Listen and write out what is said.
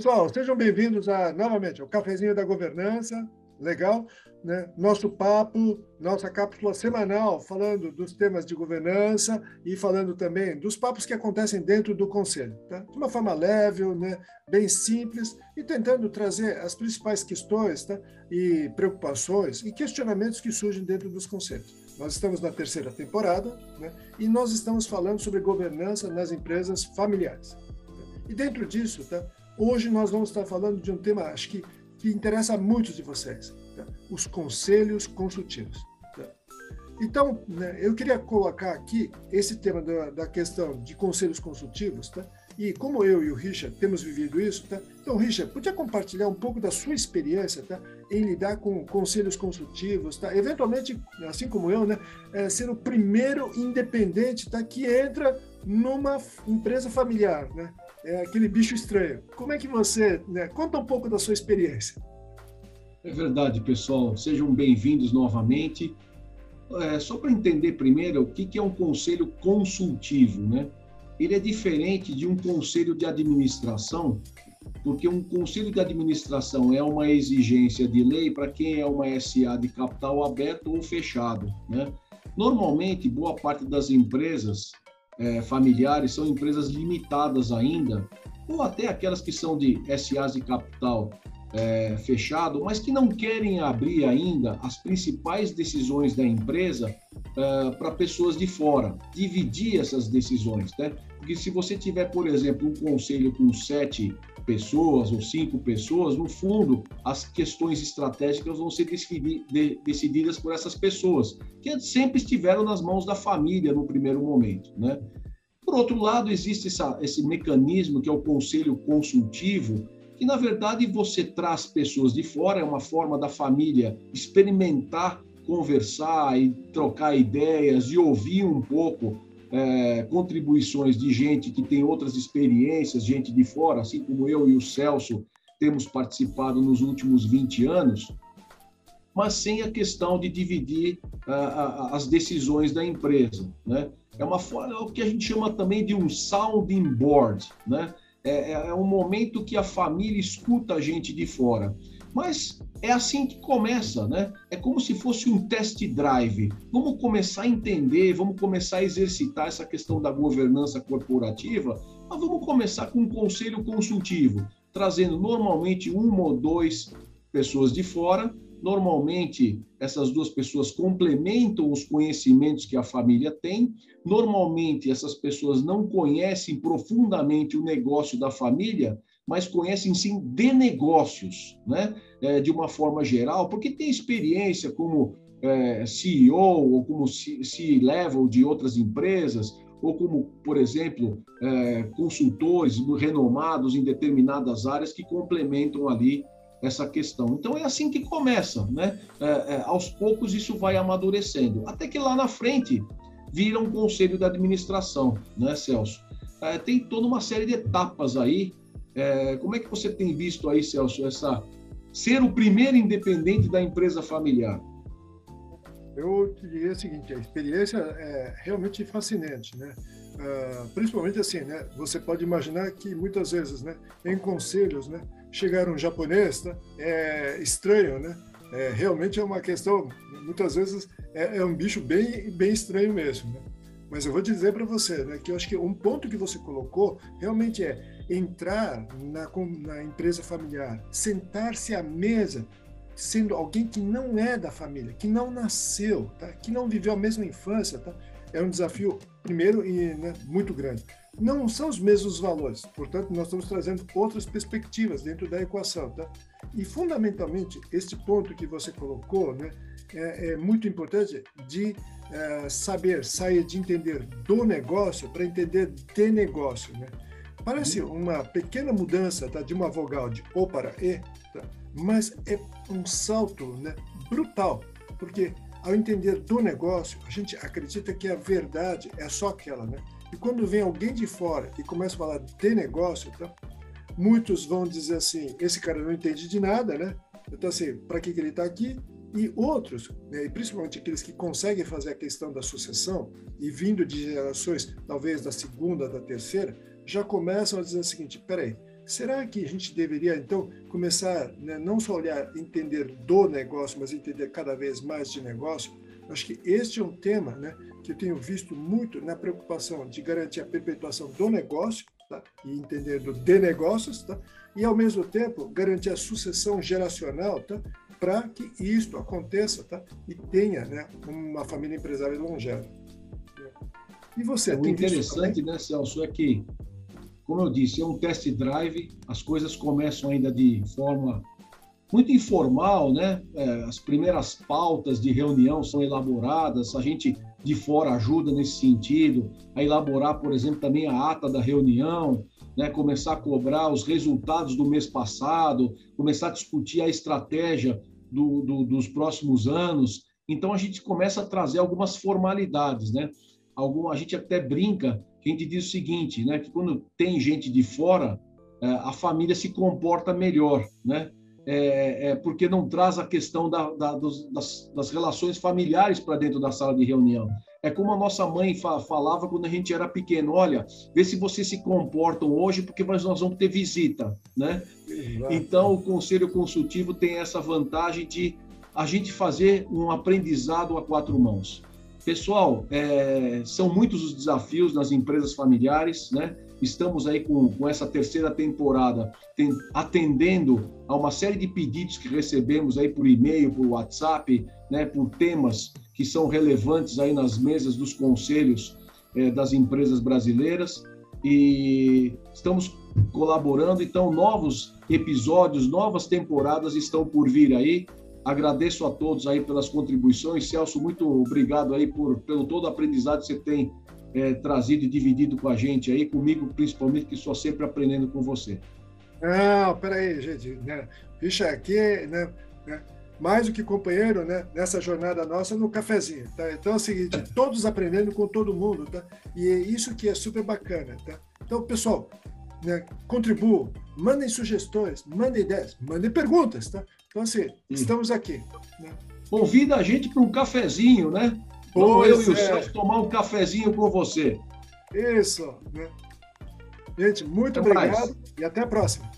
Pessoal, sejam bem-vindos a, novamente ao Cafezinho da Governança. Legal? Né? Nosso papo, nossa cápsula semanal, falando dos temas de governança e falando também dos papos que acontecem dentro do Conselho. Tá? De uma forma leve, né? bem simples e tentando trazer as principais questões tá? e preocupações e questionamentos que surgem dentro dos conselhos. Nós estamos na terceira temporada né? e nós estamos falando sobre governança nas empresas familiares. E dentro disso, tá? Hoje nós vamos estar falando de um tema, acho que, que interessa a muitos de vocês, tá? os conselhos consultivos. Tá? Então, né, eu queria colocar aqui esse tema da, da questão de conselhos consultivos, tá? E como eu e o Richard temos vivido isso, tá? Então, Richard, podia compartilhar um pouco da sua experiência, tá? Em lidar com conselhos consultivos, tá? Eventualmente, assim como eu, né? É, ser o primeiro independente, tá? Que entra numa empresa familiar, né? é aquele bicho estranho. Como é que você, né, conta um pouco da sua experiência? É verdade, pessoal. Sejam bem-vindos novamente. É, só para entender primeiro o que, que é um conselho consultivo, né? Ele é diferente de um conselho de administração, porque um conselho de administração é uma exigência de lei para quem é uma SA de capital aberto ou fechado, né? Normalmente, boa parte das empresas é, familiares são empresas limitadas ainda, ou até aquelas que são de SAs de capital é, fechado, mas que não querem abrir ainda as principais decisões da empresa é, para pessoas de fora, dividir essas decisões, né? Porque se você tiver, por exemplo, um conselho com sete pessoas ou cinco pessoas, no fundo, as questões estratégicas vão ser decididas por essas pessoas, que sempre estiveram nas mãos da família no primeiro momento, né? Por outro lado, existe essa, esse mecanismo que é o conselho consultivo, que na verdade você traz pessoas de fora, é uma forma da família experimentar, conversar e trocar ideias e ouvir um pouco é, contribuições de gente que tem outras experiências, gente de fora, assim como eu e o Celso temos participado nos últimos 20 anos, mas sem a questão de dividir as decisões da empresa. Né? É, uma, é o que a gente chama também de um sounding board. Né? É, é, é um momento que a família escuta a gente de fora. Mas é assim que começa, né? É como se fosse um test drive. Vamos começar a entender, vamos começar a exercitar essa questão da governança corporativa, mas vamos começar com um conselho consultivo, trazendo normalmente uma ou dois pessoas de fora. Normalmente, essas duas pessoas complementam os conhecimentos que a família tem. Normalmente, essas pessoas não conhecem profundamente o negócio da família, mas conhecem sim de negócios, né? É, de uma forma geral, porque tem experiência como é, CEO ou como C-level de outras empresas, ou como, por exemplo, é, consultores renomados em determinadas áreas que complementam ali essa questão. Então é assim que começa, né? É, é, aos poucos isso vai amadurecendo, até que lá na frente vira um conselho de administração, né, Celso? É, tem toda uma série de etapas aí é, como é que você tem visto aí, Celso, essa ser o primeiro independente da empresa familiar? Eu diria o seguinte, a experiência é realmente fascinante, né? Uh, principalmente assim, né? Você pode imaginar que muitas vezes, né, em conselhos, né, chegar um japonês, né, é estranho, né? É, realmente é uma questão, muitas vezes é, é um bicho bem bem estranho mesmo, né? Mas eu vou dizer para você, né, que eu acho que um ponto que você colocou realmente é entrar na, na empresa familiar, sentar-se à mesa, sendo alguém que não é da família, que não nasceu, tá? que não viveu a mesma infância, tá? é um desafio, primeiro, e né, muito grande. Não são os mesmos valores, portanto, nós estamos trazendo outras perspectivas dentro da equação. Tá? E, fundamentalmente, este ponto que você colocou né, é, é muito importante de é, saber sair de entender do negócio para entender de negócio. Né? Parece uma pequena mudança tá, de uma vogal de O para E, tá, mas é um salto né, brutal, porque ao entender do negócio, a gente acredita que a verdade é só aquela, né? E quando vem alguém de fora e começa a falar de negócio, tá, muitos vão dizer assim: esse cara não entende de nada, né? Então, assim, para que, que ele está aqui? E outros, né, e principalmente aqueles que conseguem fazer a questão da sucessão e vindo de gerações, talvez da segunda, da terceira, já começam a dizer o seguinte: peraí, será que a gente deveria, então, começar, né, não só olhar, entender do negócio, mas entender cada vez mais de negócio? Acho que este é um tema né, que eu tenho visto muito na preocupação de garantir a perpetuação do negócio tá? e entender do de negócios, tá? e, ao mesmo tempo, garantir a sucessão geracional tá? para que isto aconteça tá? e tenha né, uma família empresária longeva. E você? O interessante, né, Celso, é que como eu disse, é um test drive, as coisas começam ainda de forma muito informal, né? É, as primeiras pautas de reunião são elaboradas, a gente de fora ajuda nesse sentido, a elaborar, por exemplo, também a ata da reunião, né? começar a cobrar os resultados do mês passado, começar a discutir a estratégia do, do, dos próximos anos. Então, a gente começa a trazer algumas formalidades, né? Algum, a gente até brinca a gente diz o seguinte, né, que quando tem gente de fora, é, a família se comporta melhor, né? É, é porque não traz a questão da, da, dos, das, das, relações familiares para dentro da sala de reunião. É como a nossa mãe fa falava quando a gente era pequeno: olha, vê se vocês se comportam hoje, porque nós vamos ter visita, né? Exato. Então, o conselho consultivo tem essa vantagem de a gente fazer um aprendizado a quatro mãos. Pessoal, é, são muitos os desafios nas empresas familiares, né? Estamos aí com, com essa terceira temporada tem, atendendo a uma série de pedidos que recebemos aí por e-mail, por WhatsApp, né? Por temas que são relevantes aí nas mesas dos conselhos é, das empresas brasileiras e estamos colaborando. Então, novos episódios, novas temporadas estão por vir aí. Agradeço a todos aí pelas contribuições. Celso, muito obrigado aí por pelo todo o aprendizado que você tem é, trazido e dividido com a gente aí, comigo principalmente, que estou sempre aprendendo com você. Não, peraí, gente. Né? Ficha aqui, né, né? mais do que companheiro, né? Nessa jornada nossa no cafezinho, tá? Então é o seguinte, todos aprendendo com todo mundo, tá? E é isso que é super bacana, tá? Então, pessoal, né, contribuam, mandem sugestões, mandem ideias, mandem perguntas, tá? Então, assim, estamos aqui. Né? Convida a gente para um cafezinho, né? Vamos eu e o. Celso tomar um cafezinho com você. Isso. Né? Gente, muito até obrigado mais. e até a próxima.